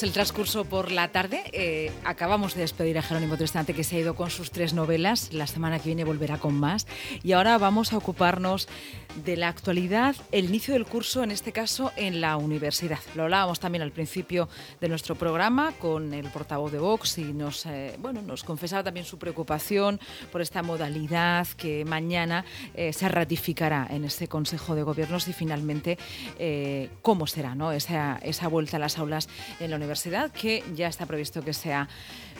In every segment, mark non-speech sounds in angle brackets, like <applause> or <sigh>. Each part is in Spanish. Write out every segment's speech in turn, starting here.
Tras el transcurso por la tarde, eh, acabamos de despedir a Jerónimo Tristante, que se ha ido con sus tres novelas. La semana que viene volverá con más. Y ahora vamos a ocuparnos de la actualidad, el inicio del curso, en este caso en la universidad. Lo hablábamos también al principio de nuestro programa con el portavoz de Vox y nos, eh, bueno, nos confesaba también su preocupación por esta modalidad que mañana eh, se ratificará en este Consejo de Gobiernos y finalmente cómo será ¿no? esa, esa vuelta a las aulas en la universidad, que ya está previsto que sea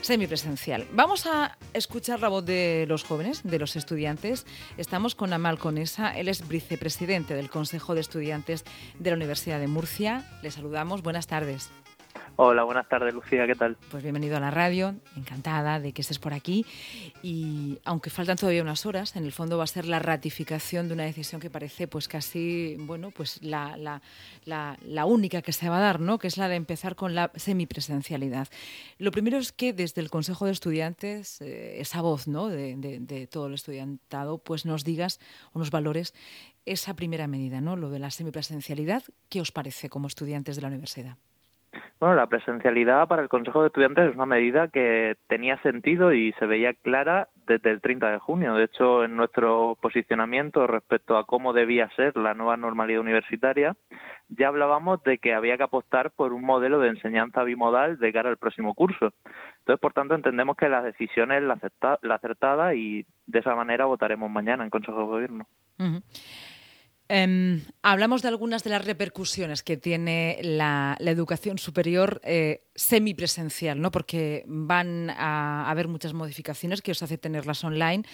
semipresencial. Vamos a escuchar la voz de los jóvenes, de los estudiantes. Estamos con Amal Conesa, él es vicepresidente del Consejo de Estudiantes de la Universidad de Murcia. Le saludamos, buenas tardes. Hola, buenas tardes, Lucía, ¿qué tal? Pues bienvenido a la radio, encantada de que estés por aquí. Y aunque faltan todavía unas horas, en el fondo va a ser la ratificación de una decisión que parece pues casi, bueno, pues la, la, la, única que se va a dar, ¿no? Que es la de empezar con la semipresencialidad. Lo primero es que desde el Consejo de Estudiantes, eh, esa voz, ¿no? De, de todo el estudiantado, pues nos digas o nos valores esa primera medida, ¿no? Lo de la semipresencialidad, ¿qué os parece como estudiantes de la universidad? Bueno, la presencialidad para el Consejo de Estudiantes es una medida que tenía sentido y se veía clara desde el 30 de junio. De hecho, en nuestro posicionamiento respecto a cómo debía ser la nueva normalidad universitaria, ya hablábamos de que había que apostar por un modelo de enseñanza bimodal de cara al próximo curso. Entonces, por tanto, entendemos que la decisión es la, acertada y de esa manera votaremos mañana en Consejo de Gobierno. Em, hablamos de algunas de las repercusiones que tiene la, educación superior eh, semipresencial, ¿no? porque van a haber muchas modificaciones que os hace tenerlas online.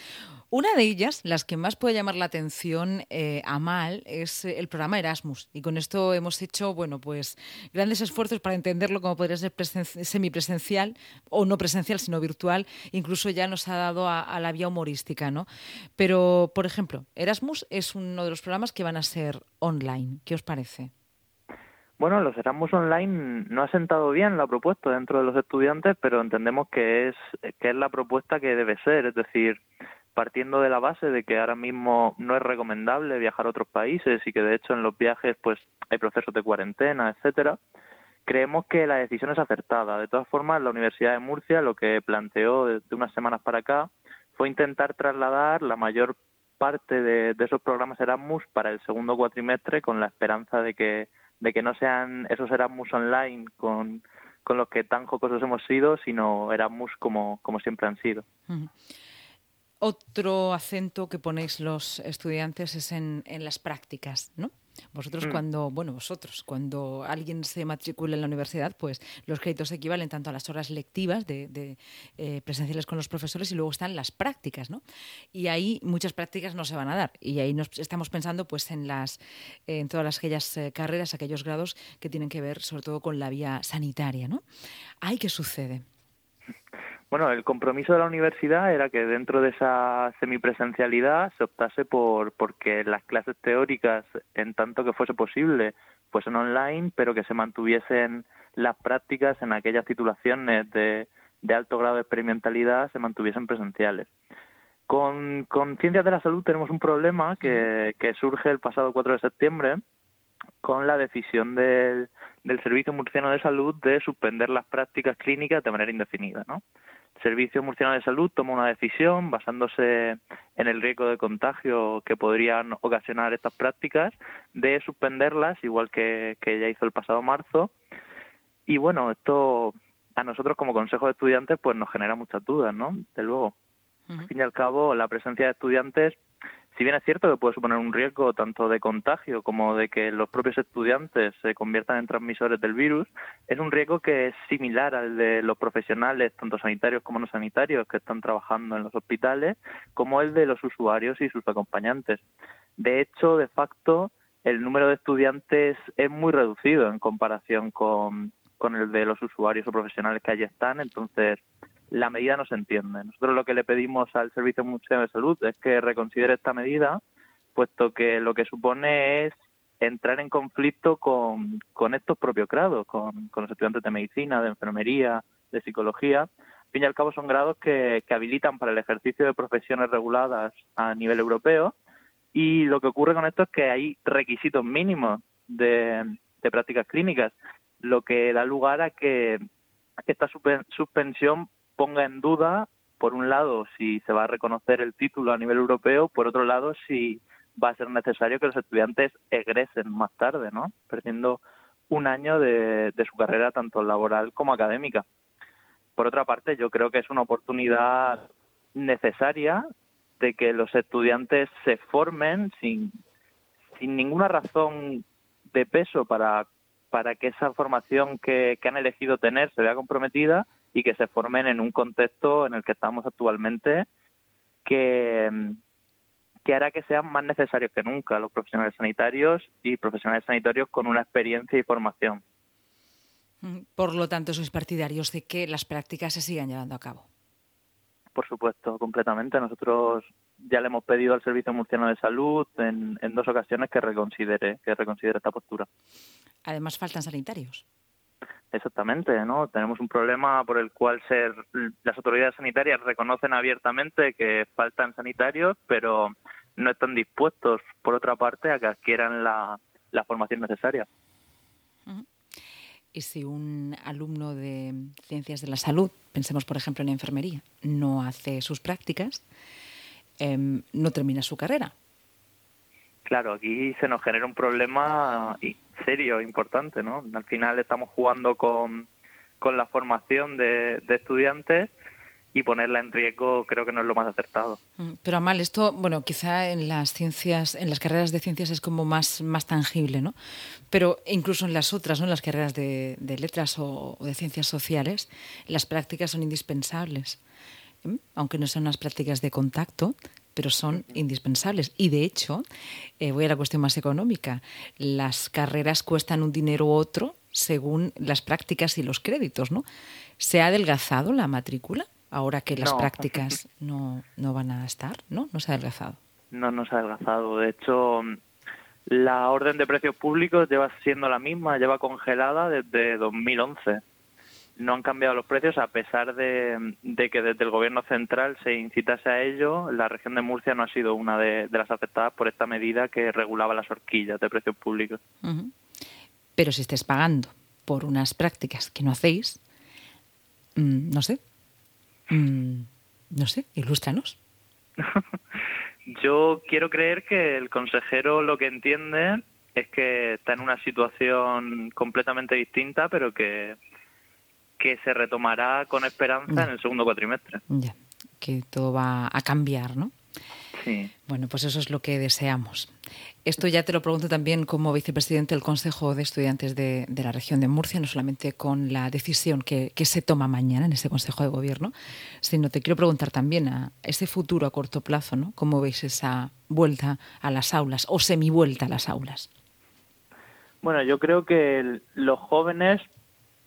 Una de ellas, las que más puede llamar la atención eh, a Mal, es el programa Erasmus. Y con esto hemos hecho, bueno, pues grandes esfuerzos para entenderlo como podría ser semipresencial o no presencial, sino virtual. Incluso ya nos ha dado a, a, la vía humorística, ¿no? Pero, por ejemplo, Erasmus es uno de los programas que van a ser online. ¿Qué os parece? Bueno, los Erasmus Online no ha sentado bien la propuesta dentro de los estudiantes, pero entendemos que es, que es la propuesta que debe ser. Es decir, partiendo de la base de que ahora mismo no es recomendable viajar a otros países y que de hecho en los viajes pues hay procesos de cuarentena, etcétera, creemos que la decisión es acertada. De todas formas, la Universidad de Murcia lo que planteó desde unas semanas para acá fue intentar trasladar la mayor parte de, de esos programas Erasmus para el segundo cuatrimestre con la esperanza de que de que no sean esos Erasmus online con, con los que tan jocosos hemos sido, sino Erasmus como, como siempre han sido. Otro acento que ponéis los estudiantes es en, en las prácticas, ¿no? Vosotros mm. cuando, bueno, vosotros, cuando alguien se matricula en la universidad, pues los créditos equivalen tanto a las horas lectivas de, eh, presenciales con los profesores y luego están las prácticas, ¿no? Y ahí muchas prácticas no se van a dar. Y ahí nos estamos pensando pues en las en todas aquellas eh, carreras, aquellos grados que tienen que ver sobre todo con la vía sanitaria, ¿no? ¿Ahí qué sucede? Bueno, el compromiso de la universidad era que dentro de esa semipresencialidad se optase por porque las clases teóricas, en tanto que fuese posible, fuesen online, pero que se mantuviesen las prácticas en aquellas titulaciones de, de alto grado de experimentalidad, se mantuviesen presenciales. Con, con Ciencias de la Salud tenemos un problema que, que surge el pasado 4 de septiembre, con la decisión del, del Servicio Murciano de Salud de suspender las prácticas clínicas de manera indefinida. ¿no? El Servicio Murciano de Salud toma una decisión basándose en el riesgo de contagio que podrían ocasionar estas prácticas de suspenderlas, igual que, que ya hizo el pasado marzo. Y bueno, esto a nosotros como Consejo de Estudiantes pues nos genera muchas dudas, ¿no? De luego. Al fin y al cabo, la presencia de estudiantes si bien es cierto que puede suponer un riesgo tanto de contagio como de que los propios estudiantes se conviertan en transmisores del virus, es un riesgo que es similar al de los profesionales, tanto sanitarios como no sanitarios, que están trabajando en los hospitales, como el de los usuarios y sus acompañantes. De hecho, de facto, el número de estudiantes es muy reducido en comparación con, con el de los usuarios o profesionales que allí están, entonces la medida no se entiende. Nosotros lo que le pedimos al Servicio Mundial de Salud es que reconsidere esta medida, puesto que lo que supone es entrar en conflicto con, con estos propios grados, con, con los estudiantes de medicina, de enfermería, de psicología. Al fin y al cabo son grados que, que habilitan para el ejercicio de profesiones reguladas a nivel europeo y lo que ocurre con esto es que hay requisitos mínimos de, de prácticas clínicas lo que da lugar a que esta suspensión ponga en duda, por un lado, si se va a reconocer el título a nivel europeo, por otro lado, si va a ser necesario que los estudiantes egresen más tarde, ¿no? Perdiendo un año de, su carrera tanto laboral como académica. Por otra parte, yo creo que es una oportunidad necesaria de que los estudiantes se formen sin, sin ninguna razón de peso para, para que esa formación que, que han elegido tener se vea comprometida y que se formen en un contexto en el que estamos actualmente que, que hará que sean más necesarios que nunca los profesionales sanitarios y profesionales sanitarios con una experiencia y formación. Mm, por lo tanto, sois partidarios de que las prácticas se sigan llevando a cabo. Por supuesto, completamente. Nosotros ya le hemos pedido al Servicio Murciano de Salud en, en dos ocasiones que reconsidere, que reconsidere esta postura. Además, faltan sanitarios. Exactamente, ¿no? Tenemos un problema por el cual ser, las autoridades sanitarias reconocen abiertamente que faltan sanitarios, pero no están dispuestos, por otra parte, a que adquieran la, formación necesaria. Y si un alumno de ciencias de la salud, pensemos por ejemplo en enfermería, no hace sus prácticas, em, no termina su carrera. Claro, aquí se nos genera un problema serio, importante, ¿no? Al final estamos jugando con, con la formación de, estudiantes y ponerla en riesgo creo que no es lo más acertado. Mm, pero Amal, esto, bueno, quizá en las ciencias, en las carreras de ciencias es como más, más tangible, ¿no? Pero incluso en las otras, ¿no? En las carreras de, letras o, de ciencias sociales, las prácticas son indispensables. Aunque no sean unas prácticas de contacto, pero son indispensables. Y de hecho, eh, voy a la cuestión más económica, las carreras cuestan un dinero u otro según las prácticas y los créditos, ¿no? ¿Se ha adelgazado la matrícula ahora que las prácticas <laughs> no, no van a estar? ¿No? ¿No se ha adelgazado? No, no se ha adelgazado. De hecho, la orden de precios públicos lleva siendo la misma, lleva congelada desde 2011 no han cambiado los precios a pesar de, que desde el gobierno central se incitase a ello. La región de Murcia no ha sido una de, las afectadas por esta medida que regulaba las horquillas de precios públicos. Pero si estés pagando por unas prácticas que no hacéis, mm, no sé, mm, no sé, ilústranos. <laughs> Yo quiero creer que el consejero lo que entiende es que está en una situación completamente distinta, pero que que se retomará con esperanza en el segundo cuatrimestre. Ya, que todo va a cambiar, ¿no? Sí. Bueno, pues eso es lo que deseamos. Esto ya te lo pregunto también como vicepresidente del Consejo de Estudiantes de, la región de Murcia, no solamente con la decisión que, se toma mañana en ese Consejo de Gobierno, sino te quiero preguntar también a ese futuro a corto plazo, ¿no? ¿Cómo veis esa vuelta a las aulas o semi-vuelta a las aulas? Bueno, yo creo que los jóvenes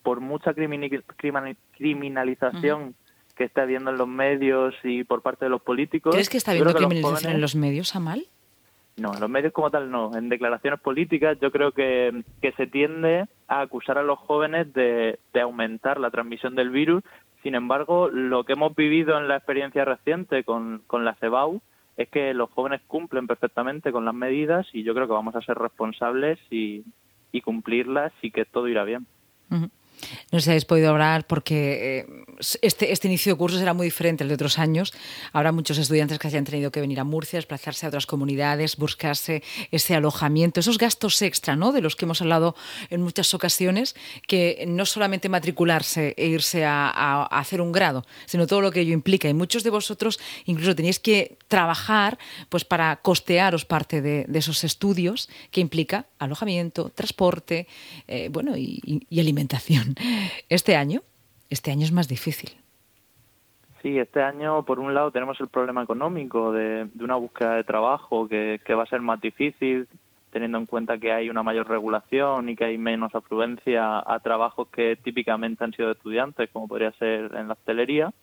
por mucha criminalización que está habiendo en los medios y por parte de los políticos. ¿Crees que está habiendo criminalización en los medios, Amal? No, en los medios como tal no. En declaraciones políticas yo creo que, que se tiende a acusar a los jóvenes de, de aumentar la transmisión del virus. Sin embargo, lo que hemos vivido en la experiencia reciente con, con la CEBAU es que los jóvenes cumplen perfectamente con las medidas y yo creo que vamos a ser responsables y, y cumplirlas y que todo irá bien. No si habéis podido hablar porque eh, este, este inicio de curso será muy diferente al de otros años. Habrá muchos estudiantes que hayan tenido que venir a Murcia, desplazarse a otras comunidades, buscarse ese alojamiento, esos gastos extra, ¿no? De los que hemos hablado en muchas ocasiones, que no solamente matricularse e irse a, hacer un grado, sino todo lo que ello implica. Y muchos de vosotros incluso tenéis que trabajar pues para costearos parte de, esos estudios que implica alojamiento, transporte, eh, bueno, y alimentación. <laughs> Este año, este año es más difícil. Sí, este año, por un lado, tenemos el problema económico de, una búsqueda de trabajo que, va a ser más difícil, teniendo en cuenta que hay una mayor regulación y que hay menos afluencia a trabajos que típicamente han sido de estudiantes, como podría ser en la hostelería.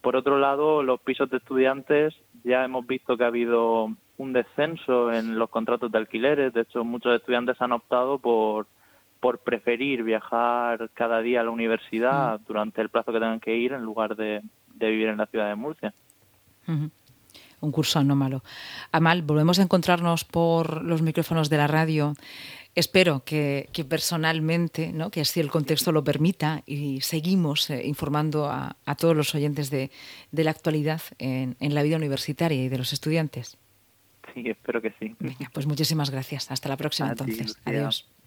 Por otro lado, los pisos de estudiantes ya hemos visto que ha habido un descenso en los contratos de alquileres. De hecho, muchos estudiantes han optado por por preferir viajar cada día a la universidad mm. durante el plazo que tengan que ir en lugar de, vivir en la ciudad de Murcia. Un curso anómalo. Amal, volvemos a encontrarnos por los micrófonos de la radio. Espero que, que personalmente, ¿no? que así el contexto lo permita, y seguimos eh, informando a, a, todos los oyentes de, de la actualidad en, en la vida universitaria y de los estudiantes. Sí, espero que sí. Venga, pues muchísimas gracias. Hasta la próxima entonces. Adiós.